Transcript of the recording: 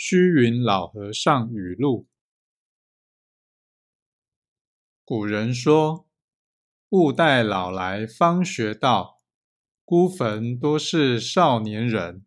虚云老和尚语录古人说勿待老来方学道孤坟多是少年人。